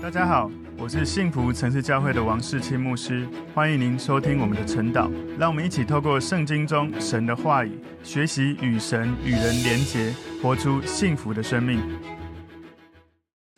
大家好，我是幸福城市教会的王世清牧师，欢迎您收听我们的晨祷。让我们一起透过圣经中神的话语，学习与神与人连结，活出幸福的生命。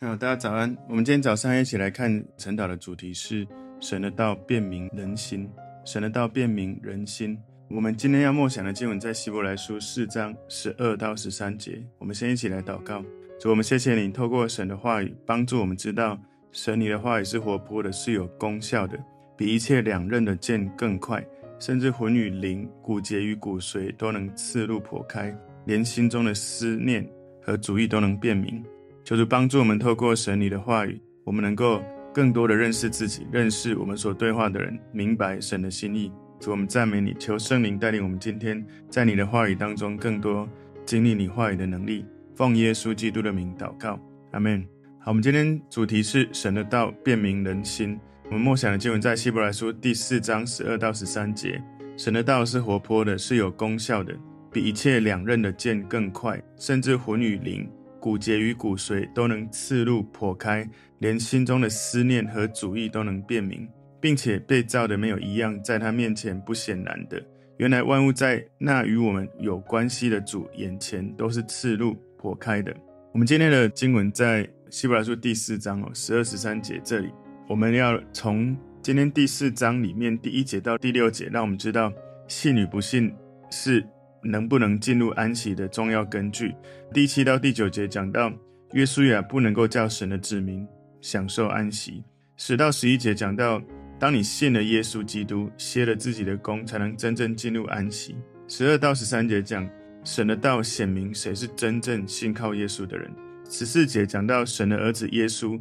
好，大家早安。我们今天早上一起来看晨祷的主题是神的道辨明人心。神的道辨明人心。我们今天要默想的经文在希伯来书四章十二到十三节。我们先一起来祷告。主，我们谢谢你透过神的话语帮助我们知道。神，你的话语是活泼的，是有功效的，比一切两刃的剑更快，甚至魂与灵、骨节与骨髓都能刺入剖开，连心中的思念和主意都能辨明。求主帮助我们，透过神你的话语，我们能够更多的认识自己，认识我们所对话的人，明白神的心意。主，我们赞美你，求圣灵带领我们今天在你的话语当中更多经历你话语的能力。奉耶稣基督的名祷告，阿门。好，我们今天主题是神的道辨明人心。我们默想的经文在希伯来书第四章十二到十三节。神的道是活泼的，是有功效的，比一切两刃的剑更快，甚至魂与灵、骨节与骨髓都能刺入剖开，连心中的思念和主意都能辨明，并且被造的没有一样在他面前不显然的。原来万物在那与我们有关系的主眼前都是刺入剖开的。我们今天的经文在。希伯来书第四章哦，十二十三节这里，我们要从今天第四章里面第一节到第六节，让我们知道信与不信是能不能进入安息的重要根据。第七到第九节讲到约书亚不能够叫神的子民享受安息。十到十一节讲到，当你信了耶稣基督，歇了自己的工，才能真正进入安息。十二到十三节讲神的道显明谁是真正信靠耶稣的人。十四节讲到神的儿子耶稣，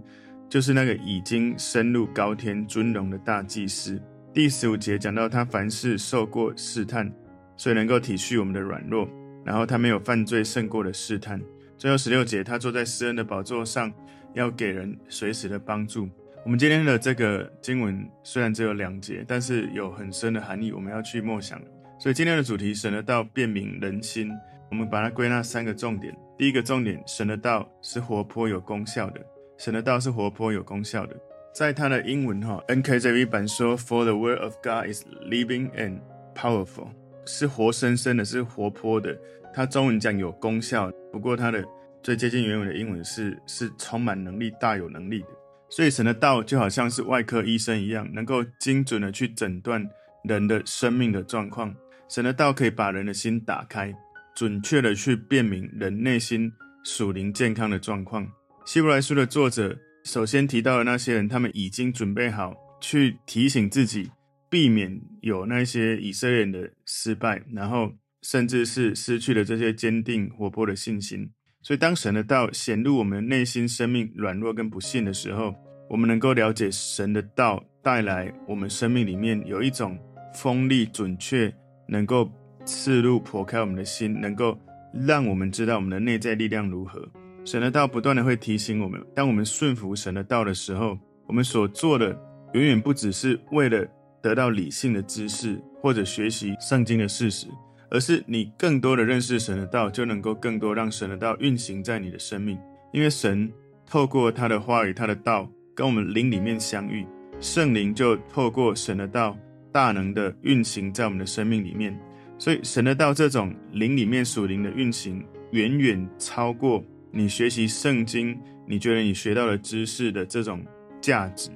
就是那个已经升入高天尊荣的大祭司。第十五节讲到他凡事受过试探，所以能够体恤我们的软弱，然后他没有犯罪胜过的试探。最后十六节，他坐在施恩的宝座上，要给人随时的帮助。我们今天的这个经文虽然只有两节，但是有很深的含义，我们要去默想。所以今天的主题，神的道辨明人心，我们把它归纳三个重点。第一个重点，神的道是活泼有功效的。神的道是活泼有功效的。在他的英文哈 NKJV 版说，For the word of God is living and powerful，是活生生的，是活泼的。他中文讲有功效，不过他的最接近原文的英文是是充满能力、大有能力的。所以神的道就好像是外科医生一样，能够精准的去诊断人的生命的状况。神的道可以把人的心打开。准确的去辨明人内心属灵健康的状况。希伯来书的作者首先提到的那些人，他们已经准备好去提醒自己，避免有那些以色列人的失败，然后甚至是失去了这些坚定活泼的信心。所以，当神的道显露我们内心生命软弱跟不信的时候，我们能够了解神的道带来我们生命里面有一种锋利、准确，能够。刺入剖开我们的心，能够让我们知道我们的内在力量如何。神的道不断的会提醒我们，当我们顺服神的道的时候，我们所做的远远不只是为了得到理性的知识或者学习圣经的事实，而是你更多的认识神的道，就能够更多让神的道运行在你的生命。因为神透过他的话语、他的道跟我们灵里面相遇，圣灵就透过神的道大能的运行在我们的生命里面。所以，神的道这种灵里面属灵的运行，远远超过你学习圣经，你觉得你学到的知识的这种价值。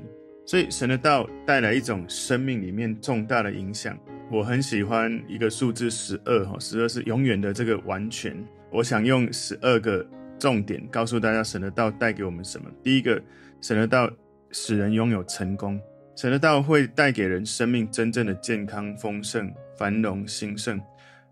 所以，神的道带来一种生命里面重大的影响。我很喜欢一个数字十二，哈，十二是永远的这个完全。我想用十二个重点告诉大家，神的道带给我们什么。第一个，神的道使人拥有成功。神的道会带给人生命真正的健康、丰盛、繁荣、兴盛，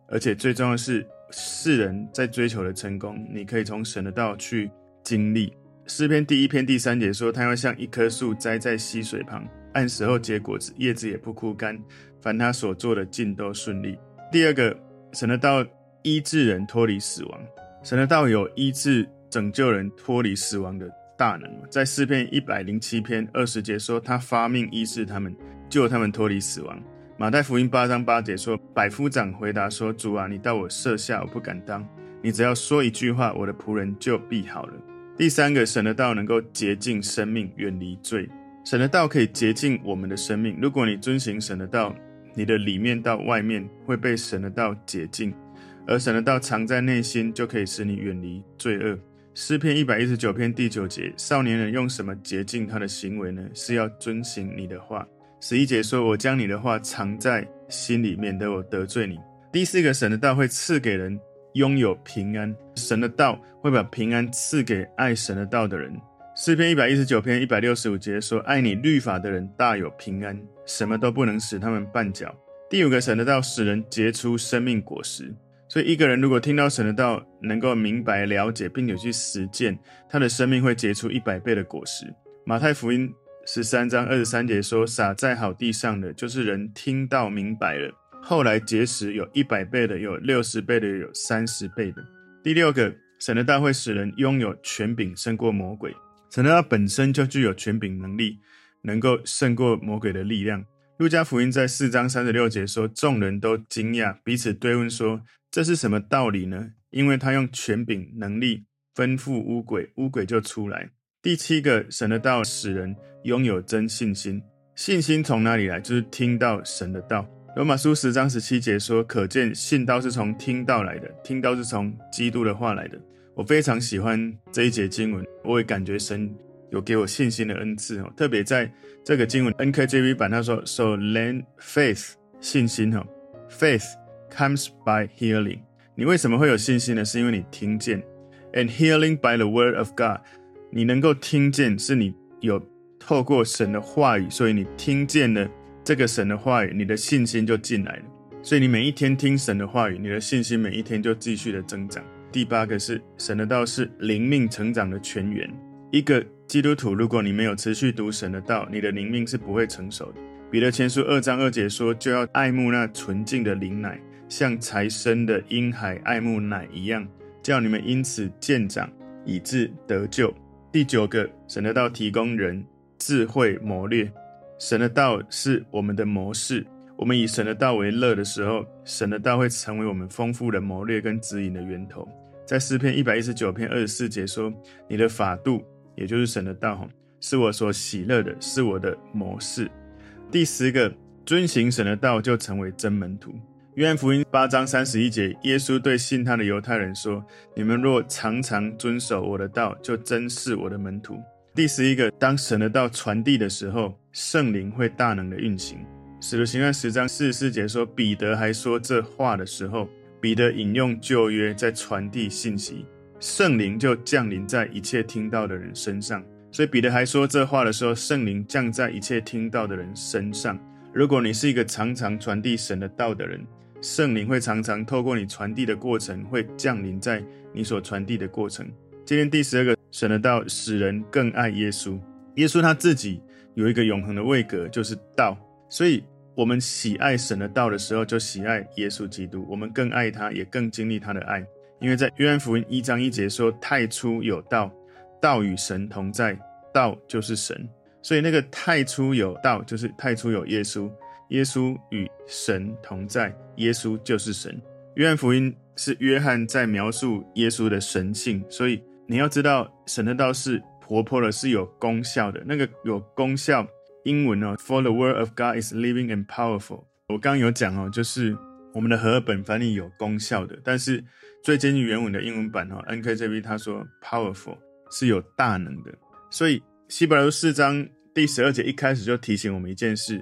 而且最重要的是，世人在追求的成功，你可以从神的道去经历。诗篇第一篇第三节说：“他要像一棵树栽在溪水旁，按时候结果子，叶子也不枯干，凡他所做的尽都顺利。”第二个，神的道医治人脱离死亡。神的道有医治、拯救人脱离死亡的。大能，在诗篇一百零七篇二十节说，他发命医治他们，救他们脱离死亡。马太福音八章八节说，百夫长回答说：“主啊，你到我舍下，我不敢当。你只要说一句话，我的仆人就必好了。”第三个，神的道能够洁净生命，远离罪。神的道可以洁净我们的生命。如果你遵行神的道，你的里面到外面会被神的道洁净，而神的道藏在内心，就可以使你远离罪恶。诗篇一百一十九篇第九节：少年人用什么洁净他的行为呢？是要遵行你的话。十一节说：我将你的话藏在心里面，免得我得罪你。第四个，神的道会赐给人拥有平安。神的道会把平安赐给爱神的道的人。诗篇一百一十九篇一百六十五节说：“爱你律法的人大有平安，什么都不能使他们绊脚。”第五个，神的道使人结出生命果实。所以，一个人如果听到神的道，能够明白了解，并且去实践，他的生命会结出一百倍的果实。马太福音十三章二十三节说：“撒在好地上的，就是人听到明白了，后来结实，有一百倍的，有六十倍的，有三十倍的。”第六个，神的道会使人拥有权柄，胜过魔鬼。神的道本身就具有权柄能力，能够胜过魔鬼的力量。路加福音在四章三十六节说：“众人都惊讶，彼此对问说：‘这是什么道理呢？’因为他用权柄能力吩咐乌鬼，乌鬼就出来。”第七个，神的道使人拥有真信心。信心从哪里来？就是听到神的道。罗马书十章十七节说：“可见信道是从听道来的，听到是从基督的话来的。”我非常喜欢这一节经文，我也感觉神有给我信心的恩赐哦。特别在这个经文 NKJV 版，他说：“So then faith 信心哈，faith comes by hearing。你为什么会有信心呢？是因为你听见，and hearing by the word of God。你能够听见，是你有透过神的话语，所以你听见了这个神的话语，你的信心就进来了。所以你每一天听神的话语，你的信心每一天就继续的增长。”第八个是神的道是灵命成长的泉源。一个基督徒，如果你没有持续读神的道，你的灵命是不会成熟的。彼得前书二章二节说：“就要爱慕那纯净的灵奶，像才生的婴孩爱慕奶一样，叫你们因此渐长，以致得救。”第九个，神的道提供人智慧谋略。神的道是我们的模式。我们以神的道为乐的时候，神的道会成为我们丰富的谋略跟指引的源头。在诗篇一百一十九篇二十四节说：“你的法度，也就是神的道，是我所喜乐的，是我的模式。”第十个，遵行神的道就成为真门徒。约翰福音八章三十一节，耶稣对信他的犹太人说：“你们若常常遵守我的道，就真是我的门徒。”第十一个，当神的道传递的时候，圣灵会大能的运行。使徒行传十章四十四节说，彼得还说这话的时候，彼得引用旧约在传递信息，圣灵就降临在一切听到的人身上。所以彼得还说这话的时候，圣灵降在一切听到的人身上。如果你是一个常常传递神的道的人，圣灵会常常透过你传递的过程，会降临在你所传递的过程。今天第十二个，神的道使人更爱耶稣。耶稣他自己有一个永恒的位格，就是道，所以。我们喜爱神的道的时候，就喜爱耶稣基督。我们更爱他，也更经历他的爱。因为在约翰福音一章一节说：“太初有道，道与神同在，道就是神。”所以那个太初有道，就是太初有耶稣，耶稣与神同在，耶稣就是神。约翰福音是约翰在描述耶稣的神性，所以你要知道，神的道是活泼的，是有功效的。那个有功效。英文哦，For the word of God is living and powerful。我刚刚有讲哦，就是我们的和合本翻译有功效的，但是最接近原文的英文版哦，NKJV 他说 powerful 是有大能的。所以希伯来书四章第十二节一开始就提醒我们一件事：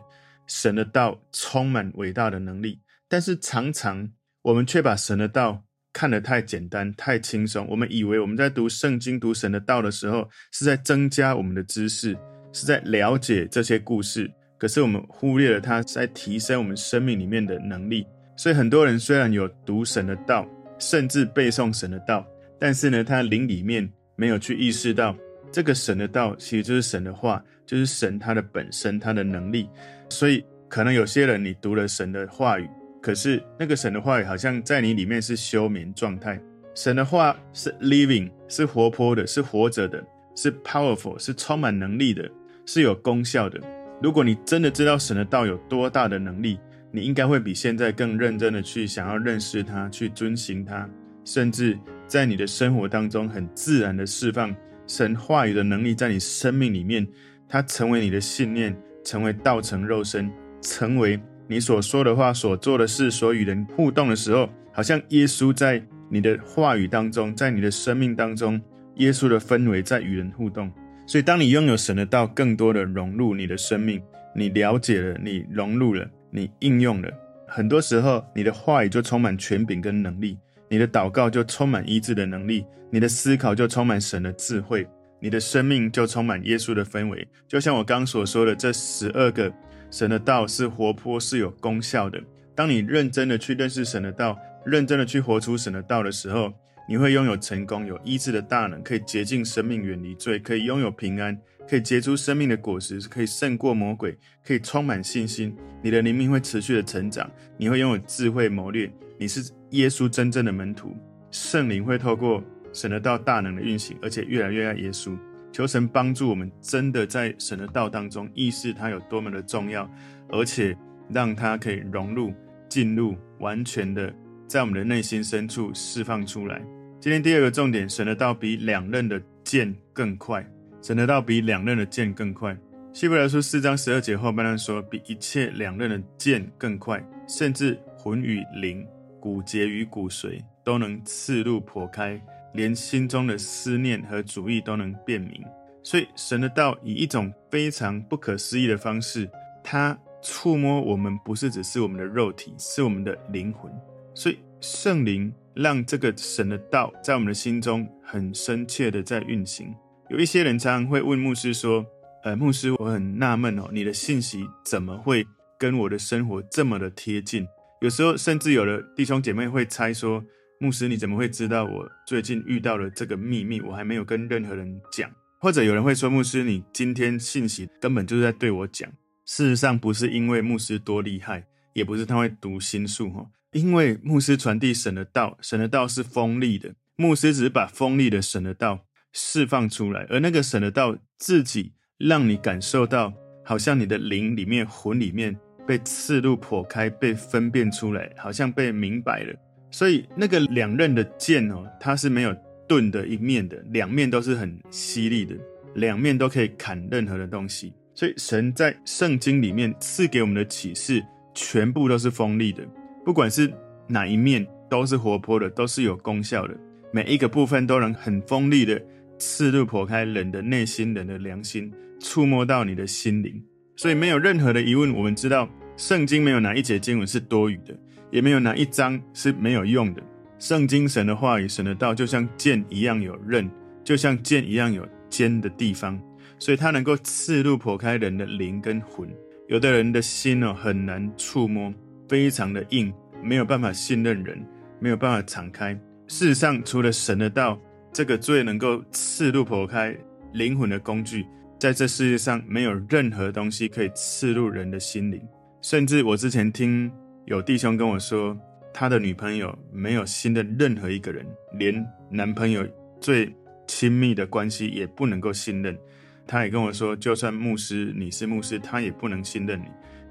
神的道充满伟大的能力，但是常常我们却把神的道看得太简单、太轻松。我们以为我们在读圣经、读神的道的时候，是在增加我们的知识。是在了解这些故事，可是我们忽略了它在提升我们生命里面的能力。所以很多人虽然有读神的道，甚至背诵神的道，但是呢，他灵里面没有去意识到这个神的道其实就是神的话，就是神他的本身，他的能力。所以可能有些人你读了神的话语，可是那个神的话语好像在你里面是休眠状态。神的话是 living，是活泼的，是活着的，是 powerful，是充满能力的。是有功效的。如果你真的知道神的道有多大的能力，你应该会比现在更认真的去想要认识它，去遵行它，甚至在你的生活当中很自然的释放神话语的能力在你生命里面，它成为你的信念，成为道成肉身，成为你所说的话、所做的事、所与人互动的时候，好像耶稣在你的话语当中，在你的生命当中，耶稣的氛围在与人互动。所以，当你拥有神的道，更多的融入你的生命，你了解了，你融入了，你应用了，很多时候，你的话语就充满权柄跟能力，你的祷告就充满医治的能力，你的思考就充满神的智慧，你的生命就充满耶稣的氛围。就像我刚所说的，这十二个神的道是活泼，是有功效的。当你认真的去认识神的道，认真的去活出神的道的时候，你会拥有成功，有医治的大能，可以洁净生命，远离罪，可以拥有平安，可以结出生命的果实，可以胜过魔鬼，可以充满信心。你的灵命会持续的成长，你会拥有智慧谋略。你是耶稣真正的门徒，圣灵会透过神的道大能的运行，而且越来越爱耶稣。求神帮助我们，真的在神的道当中意识它有多么的重要，而且让它可以融入、进入，完全的在我们的内心深处释放出来。今天第二个重点，神的道比两刃的剑更快。神的道比两刃的剑更快。希伯来书四章十二节后半段说，比一切两刃的剑更快，甚至魂与灵、骨节与骨髓都能刺入剖开，连心中的思念和主意都能辨明。所以神的道以一种非常不可思议的方式，它触摸我们，不是只是我们的肉体，是我们的灵魂。所以圣灵。让这个神的道在我们的心中很深切的在运行。有一些人常常会问牧师说：“呃，牧师，我很纳闷哦，你的信息怎么会跟我的生活这么的贴近？有时候甚至有的弟兄姐妹会猜说，牧师你怎么会知道我最近遇到了这个秘密？我还没有跟任何人讲。或者有人会说，牧师你今天信息根本就是在对我讲。事实上不是因为牧师多厉害，也不是他会读心术哈。”因为牧师传递神的道，神的道是锋利的，牧师只是把锋利的神的道释放出来，而那个神的道自己让你感受到，好像你的灵里面、魂里面被刺入、剖开、被分辨出来，好像被明白了。所以那个两刃的剑哦，它是没有钝的一面的，两面都是很犀利的，两面都可以砍任何的东西。所以神在圣经里面赐给我们的启示，全部都是锋利的。不管是哪一面，都是活泼的，都是有功效的。每一个部分都能很锋利的刺入、剖开人的内心、人的良心，触摸到你的心灵。所以没有任何的疑问，我们知道圣经没有哪一节经文是多余的，也没有哪一章是没有用的。圣经神的话语、神的道，就像剑一样有刃，就像剑一样有尖的地方，所以它能够刺入、剖开人的灵跟魂。有的人的心哦，很难触摸。非常的硬，没有办法信任人，没有办法敞开。事实上，除了神的道，这个最能够刺入剖开灵魂的工具，在这世界上没有任何东西可以刺入人的心灵。甚至我之前听有弟兄跟我说，他的女朋友没有信任任何一个人，连男朋友最亲密的关系也不能够信任。他也跟我说，就算牧师，你是牧师，他也不能信任你。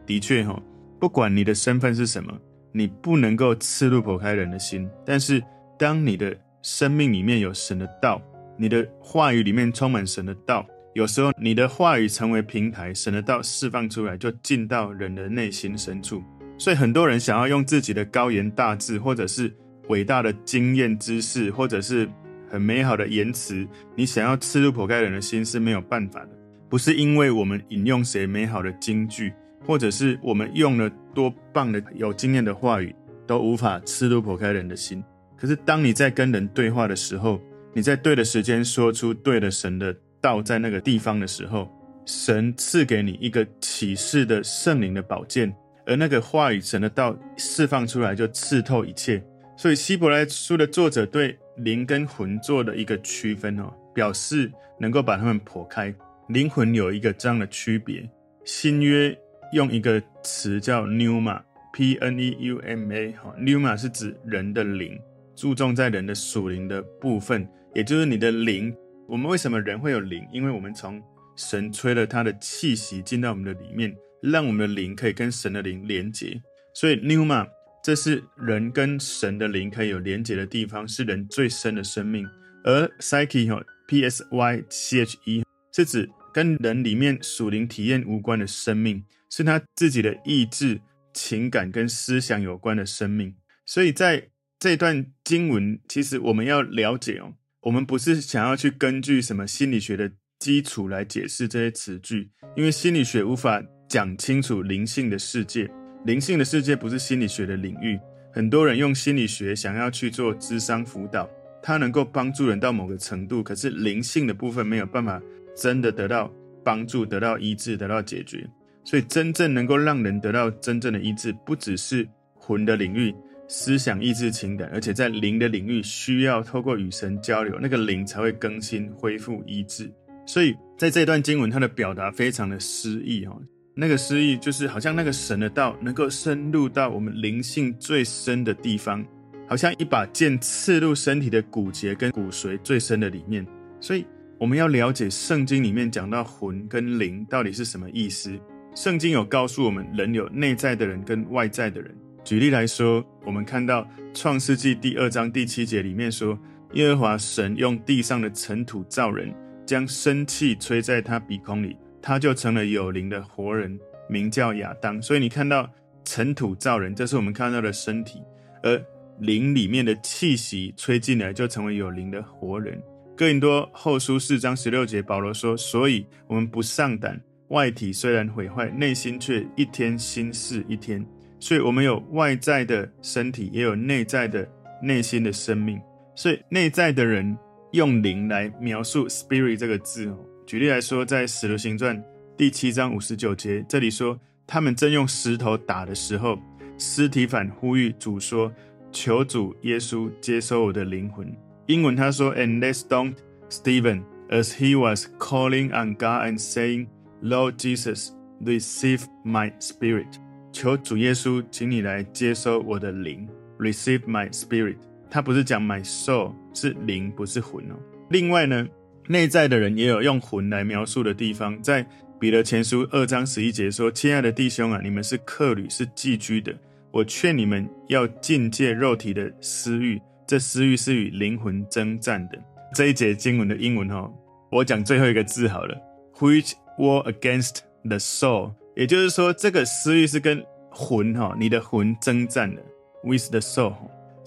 的确，哈。不管你的身份是什么，你不能够刺入剖开人的心。但是，当你的生命里面有神的道，你的话语里面充满神的道，有时候你的话语成为平台，神的道释放出来，就进到人的内心深处。所以，很多人想要用自己的高言大志，或者是伟大的经验知识，或者是很美好的言辞，你想要刺入剖开人的心是没有办法的。不是因为我们引用谁美好的金句。或者是我们用了多棒的有经验的话语，都无法刺入剖开人的心。可是当你在跟人对话的时候，你在对的时间说出对的神的道，在那个地方的时候，神赐给你一个启示的圣灵的宝剑，而那个话语神的道释放出来，就刺透一切。所以希伯来书的作者对灵跟魂做的一个区分哦，表示能够把它们剖开。灵魂有一个这样的区别，新约。用一个词叫 pneuma，P-N-E-U-M-A，哈，pneuma 是指人的灵，注重在人的属灵的部分，也就是你的灵。我们为什么人会有灵？因为我们从神吹了他的气息进到我们的里面，让我们的灵可以跟神的灵连结。所以 pneuma 这是人跟神的灵可以有连结的地方，是人最深的生命。而 psyche 哈，P S Y C H E，是指跟人里面属灵体验无关的生命，是他自己的意志、情感跟思想有关的生命。所以在这段经文，其实我们要了解哦，我们不是想要去根据什么心理学的基础来解释这些词句，因为心理学无法讲清楚灵性的世界，灵性的世界不是心理学的领域。很多人用心理学想要去做智商辅导，它能够帮助人到某个程度，可是灵性的部分没有办法真的得到帮助、得到医治、得到解决。所以，真正能够让人得到真正的医治，不只是魂的领域、思想、意志、情感，而且在灵的领域，需要透过与神交流，那个灵才会更新、恢复、医治。所以，在这段经文，它的表达非常的诗意哈。那个诗意就是好像那个神的道能够深入到我们灵性最深的地方，好像一把剑刺入身体的骨节跟骨髓最深的里面。所以我们要了解圣经里面讲到魂跟灵到底是什么意思。圣经有告诉我们，人有内在的人跟外在的人。举例来说，我们看到创世纪第二章第七节里面说，耶和华神用地上的尘土造人，将生气吹在他鼻孔里。他就成了有灵的活人，名叫亚当。所以你看到尘土造人，这是我们看到的身体；而灵里面的气息吹进来，就成为有灵的活人。哥林多后书四章十六节，保罗说：“所以我们不上胆，外体虽然毁坏，内心却一天新似一天。所以我们有外在的身体，也有内在的内心的生命。所以内在的人用灵来描述 ‘spirit’ 这个字哦。”举例来说，在《使徒行传》第七章五十九节，这里说，他们正用石头打的时候，司提反呼吁主说：“求主耶稣接收我的灵魂。”英文他说：“And they stoned Stephen as he was calling on God and saying, Lord Jesus, receive my spirit。”求主耶稣，请你来接收我的灵，receive my spirit。他不是讲 my soul，是灵，不是魂哦。另外呢，内在的人也有用魂来描述的地方，在彼得前书二章十一节说：“亲爱的弟兄啊，你们是客旅，是寄居的。我劝你们要禁戒肉体的私欲，这私欲是与灵魂争战的。”这一节经文的英文哈，我讲最后一个字好了，which war against the soul，也就是说，这个私欲是跟魂哈，你的魂争战的，with the soul。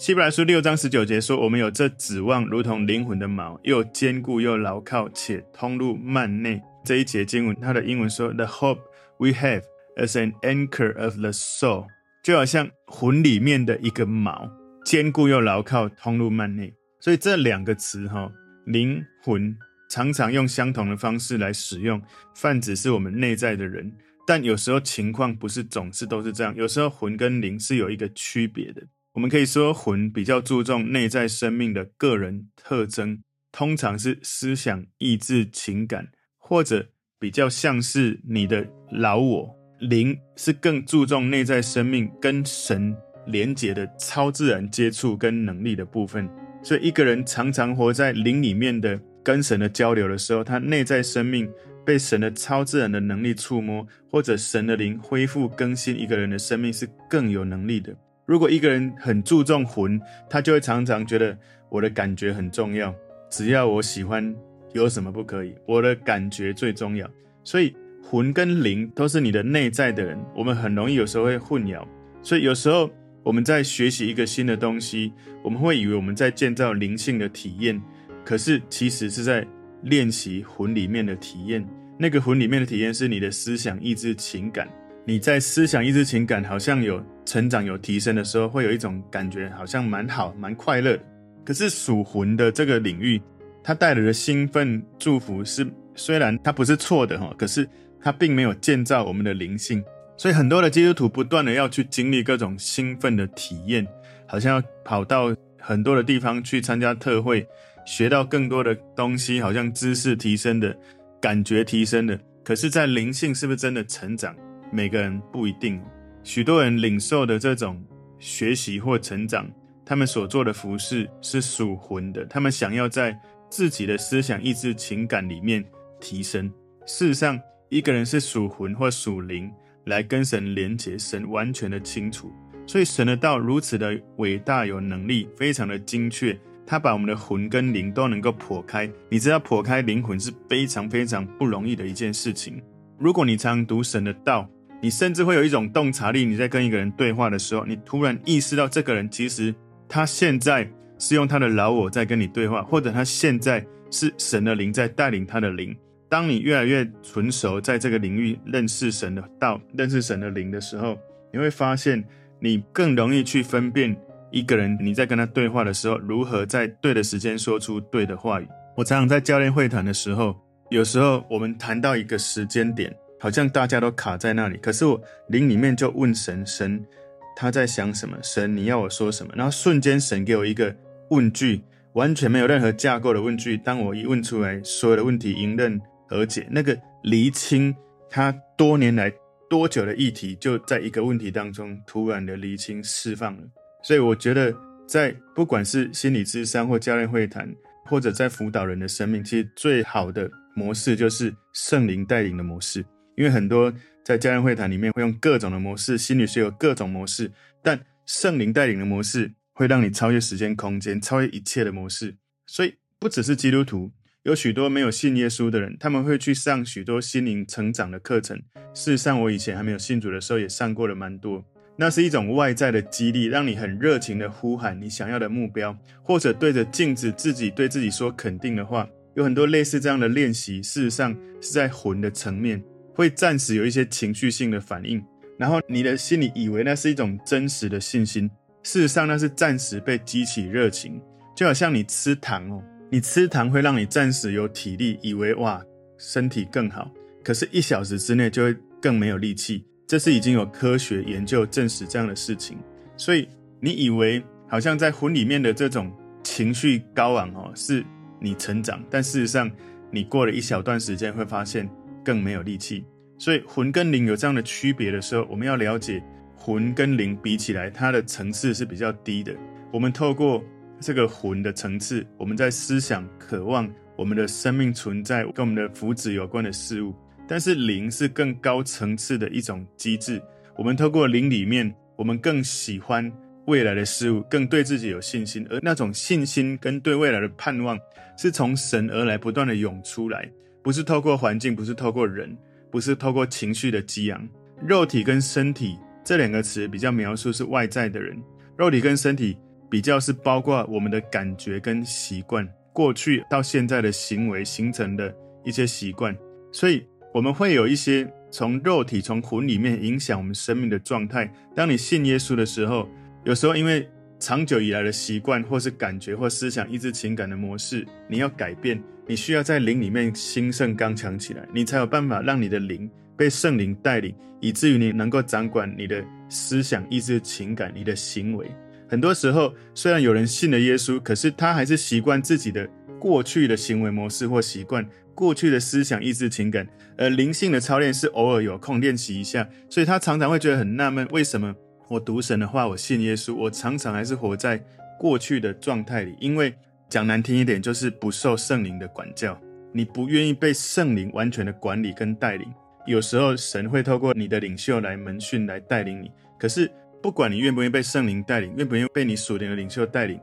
希伯来书六章十九节说：“我们有这指望，如同灵魂的锚，又坚固又牢靠，且通入幔内。”这一节经文，它的英文说：“The hope we have as an anchor of the soul，就好像魂里面的一个锚，坚固又牢靠，通入幔内。”所以这两个词哈，灵魂常常用相同的方式来使用，泛指是我们内在的人，但有时候情况不是总是都是这样，有时候魂跟灵是有一个区别的。我们可以说，魂比较注重内在生命的个人特征，通常是思想、意志、情感，或者比较像是你的老我。灵是更注重内在生命跟神连结的超自然接触跟能力的部分。所以，一个人常常活在灵里面的跟神的交流的时候，他内在生命被神的超自然的能力触摸，或者神的灵恢复更新一个人的生命，是更有能力的。如果一个人很注重魂，他就会常常觉得我的感觉很重要，只要我喜欢，有什么不可以？我的感觉最重要。所以魂跟灵都是你的内在的人，我们很容易有时候会混淆。所以有时候我们在学习一个新的东西，我们会以为我们在建造灵性的体验，可是其实是在练习魂里面的体验。那个魂里面的体验是你的思想、意志、情感。你在思想、意志、情感好像有成长、有提升的时候，会有一种感觉，好像蛮好、蛮快乐。可是属魂的这个领域，它带来的兴奋、祝福是，虽然它不是错的哈，可是它并没有建造我们的灵性。所以很多的基督徒不断的要去经历各种兴奋的体验，好像要跑到很多的地方去参加特会，学到更多的东西，好像知识提升的感觉提升的。可是，在灵性是不是真的成长？每个人不一定，许多人领受的这种学习或成长，他们所做的服事是属魂的，他们想要在自己的思想、意志、情感里面提升。事实上，一个人是属魂或属灵来跟神连接，神完全的清楚。所以，神的道如此的伟大、有能力，非常的精确，他把我们的魂跟灵都能够剖开。你知道剖开灵魂是非常非常不容易的一件事情。如果你常读神的道，你甚至会有一种洞察力。你在跟一个人对话的时候，你突然意识到这个人其实他现在是用他的老我在跟你对话，或者他现在是神的灵在带领他的灵。当你越来越纯熟在这个领域认识神的道、认识神的灵的时候，你会发现你更容易去分辨。一个人，你在跟他对话的时候，如何在对的时间说出对的话语？我常常在教练会谈的时候，有时候我们谈到一个时间点，好像大家都卡在那里。可是我灵里面就问神，神他在想什么？神你要我说什么？然后瞬间神给我一个问句，完全没有任何架构的问句。当我一问出来，所有的问题迎刃而解。那个厘清他多年来多久的议题，就在一个问题当中突然的厘清释放了。所以我觉得，在不管是心理咨商或教练会谈，或者在辅导人的生命，其实最好的模式就是圣灵带领的模式。因为很多在家人会谈里面会用各种的模式，心理学有各种模式，但圣灵带领的模式会让你超越时间空间，超越一切的模式。所以不只是基督徒，有许多没有信耶稣的人，他们会去上许多心灵成长的课程。事实上，我以前还没有信主的时候，也上过了蛮多。那是一种外在的激励，让你很热情的呼喊你想要的目标，或者对着镜子自己对自己说肯定的话。有很多类似这样的练习，事实上是在魂的层面，会暂时有一些情绪性的反应，然后你的心里以为那是一种真实的信心，事实上那是暂时被激起热情，就好像你吃糖哦，你吃糖会让你暂时有体力，以为哇身体更好，可是一小时之内就会更没有力气。这是已经有科学研究证实这样的事情，所以你以为好像在魂里面的这种情绪高昂哦，是你成长，但事实上你过了一小段时间会发现更没有力气。所以魂跟灵有这样的区别的时候，我们要了解魂跟灵比起来，它的层次是比较低的。我们透过这个魂的层次，我们在思想、渴望我们的生命存在跟我们的福祉有关的事物。但是灵是更高层次的一种机制。我们透过灵里面，我们更喜欢未来的事物，更对自己有信心。而那种信心跟对未来的盼望，是从神而来，不断的涌出来，不是透过环境，不是透过人，不是透过情绪的激昂。肉体跟身体这两个词比较描述是外在的人，肉体跟身体比较是包括我们的感觉跟习惯，过去到现在的行为形成的一些习惯，所以。我们会有一些从肉体、从魂里面影响我们生命的状态。当你信耶稣的时候，有时候因为长久以来的习惯，或是感觉或思想、抑制、情感的模式，你要改变，你需要在灵里面兴盛、刚强起来，你才有办法让你的灵被圣灵带领，以至于你能够掌管你的思想、意志、情感、你的行为。很多时候，虽然有人信了耶稣，可是他还是习惯自己的过去的行为模式或习惯。过去的思想、意志、情感，而灵性的操练是偶尔有空练习一下，所以他常常会觉得很纳闷：为什么我读神的话，我信耶稣，我常常还是活在过去的状态里？因为讲难听一点，就是不受圣灵的管教，你不愿意被圣灵完全的管理跟带领。有时候神会透过你的领袖来门训来带领你，可是不管你愿不愿意被圣灵带领，愿不愿意被你属灵的领袖带领。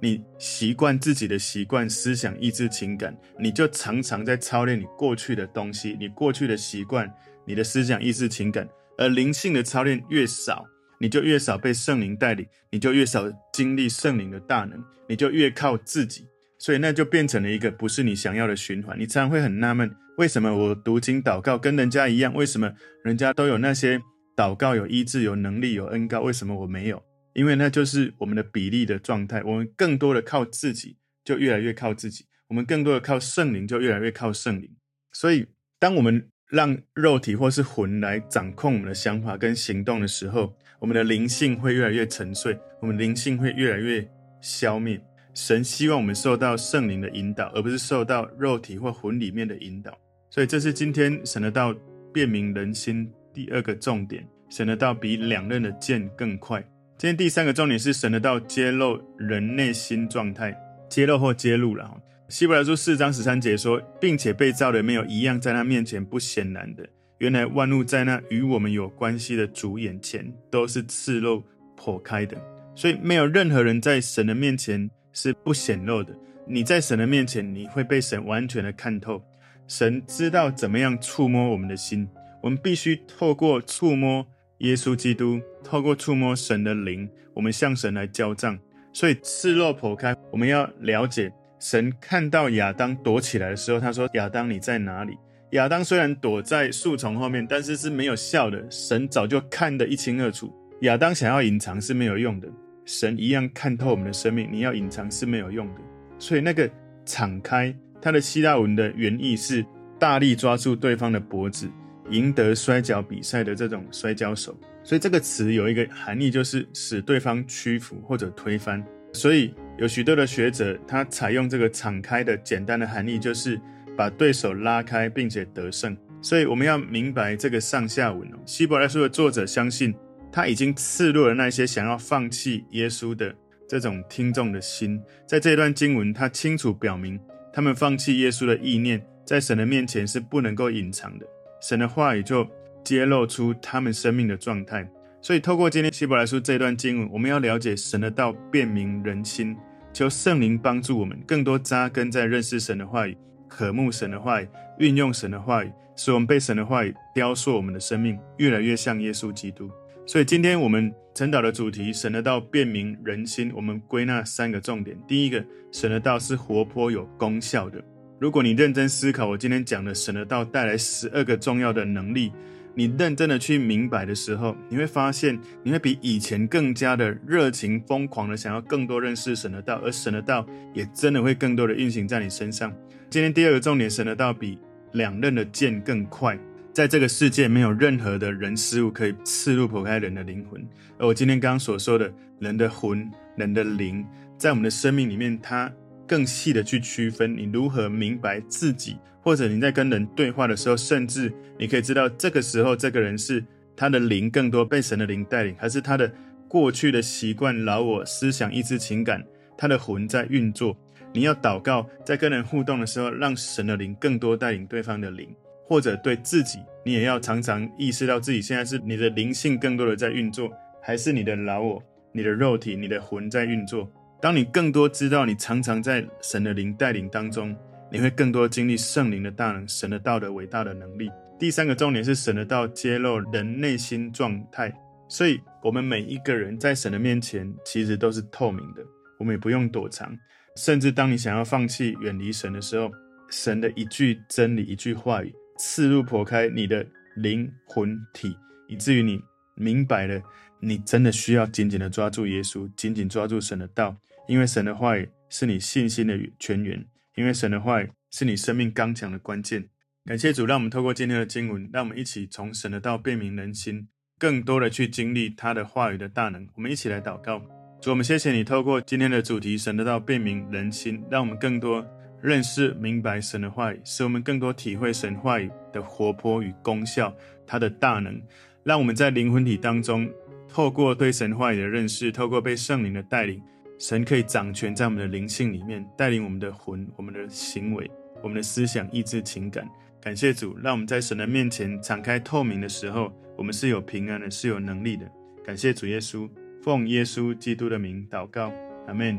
你习惯自己的习惯、思想、意志、情感，你就常常在操练你过去的东西，你过去的习惯、你的思想、意志、情感。而灵性的操练越少，你就越少被圣灵带领，你就越少经历圣灵的大能，你就越靠自己。所以那就变成了一个不是你想要的循环。你常常会很纳闷，为什么我读经祷告跟人家一样？为什么人家都有那些祷告有医治、有能力、有恩膏，为什么我没有？因为那就是我们的比例的状态，我们更多的靠自己，就越来越靠自己；我们更多的靠圣灵，就越来越靠圣灵。所以，当我们让肉体或是魂来掌控我们的想法跟行动的时候，我们的灵性会越来越沉睡，我们灵性会越来越消灭。神希望我们受到圣灵的引导，而不是受到肉体或魂里面的引导。所以，这是今天神的道辨明人心第二个重点。神的道比两刃的剑更快。今天第三个重点是神的道揭露人内心状态，揭露或揭露了。希伯来书四章十三节说，并且被造的没有一样在他面前不显然的。原来万物在那与我们有关系的主眼前都是赤露剖开的，所以没有任何人在神的面前是不显露的。你在神的面前，你会被神完全的看透。神知道怎么样触摸我们的心，我们必须透过触摸耶稣基督，透过触摸神的灵，我们向神来交账。所以赤裸剖开，我们要了解，神看到亚当躲起来的时候，他说：“亚当，你在哪里？”亚当虽然躲在树丛后面，但是是没有效的。神早就看得一清二楚。亚当想要隐藏是没有用的，神一样看透我们的生命。你要隐藏是没有用的。所以那个敞开，它的希腊文的原意是大力抓住对方的脖子，赢得摔跤比赛的这种摔跤手。所以这个词有一个含义，就是使对方屈服或者推翻。所以有许多的学者，他采用这个敞开的简单的含义，就是把对手拉开，并且得胜。所以我们要明白这个上下文哦。希伯来书的作者相信，他已经刺入了那些想要放弃耶稣的这种听众的心。在这段经文，他清楚表明，他们放弃耶稣的意念，在神的面前是不能够隐藏的。神的话语就揭露出他们生命的状态，所以透过今天希伯来书这段经文，我们要了解神的道，辨明人心。求圣灵帮助我们更多扎根在认识神的话语、渴慕神的话语、运用神的话语，使我们被神的话语雕塑我们的生命，越来越像耶稣基督。所以今天我们晨祷的主题，神的道辨明人心，我们归纳三个重点。第一个，神的道是活泼有功效的。如果你认真思考我今天讲的神的道带来十二个重要的能力。你认真的去明白的时候，你会发现，你会比以前更加的热情、疯狂的想要更多认识神的道，而神的道也真的会更多的运行在你身上。今天第二个重点，神的道比两刃的剑更快，在这个世界没有任何的人事物可以刺入剖开人的灵魂。而我今天刚刚所说的，人的魂、人的灵，在我们的生命里面，它更细的去区分，你如何明白自己。或者你在跟人对话的时候，甚至你可以知道这个时候这个人是他的灵更多被神的灵带领，还是他的过去的习惯、老我、思想、意志、情感，他的魂在运作。你要祷告，在跟人互动的时候，让神的灵更多带领对方的灵，或者对自己，你也要常常意识到自己现在是你的灵性更多的在运作，还是你的老我、你的肉体、你的魂在运作。当你更多知道你常常在神的灵带领当中。你会更多经历圣灵的大能，神的道的伟大的能力。第三个重点是神的道揭露人内心状态，所以我们每一个人在神的面前其实都是透明的，我们也不用躲藏。甚至当你想要放弃远离神的时候，神的一句真理、一句话语刺入剖开你的灵魂体，以至于你明白了，你真的需要紧紧的抓住耶稣，紧紧抓住神的道，因为神的话语是你信心的泉源。因为神的话语是你生命刚强的关键。感谢主，让我们透过今天的经文，让我们一起从神的道辨明人心，更多的去经历他的话语的大能。我们一起来祷告，主，我们谢谢你透过今天的主题，神的道辨明人心，让我们更多认识明白神的话语，使我们更多体会神话语的活泼与功效，它的大能，让我们在灵魂体当中，透过对神话语的认识，透过被圣灵的带领。神可以掌权在我们的灵性里面，带领我们的魂、我们的行为、我们的思想、意志、情感。感谢主，让我们在神的面前敞开透明的时候，我们是有平安的，是有能力的。感谢主耶稣，奉耶稣基督的名祷告，阿门。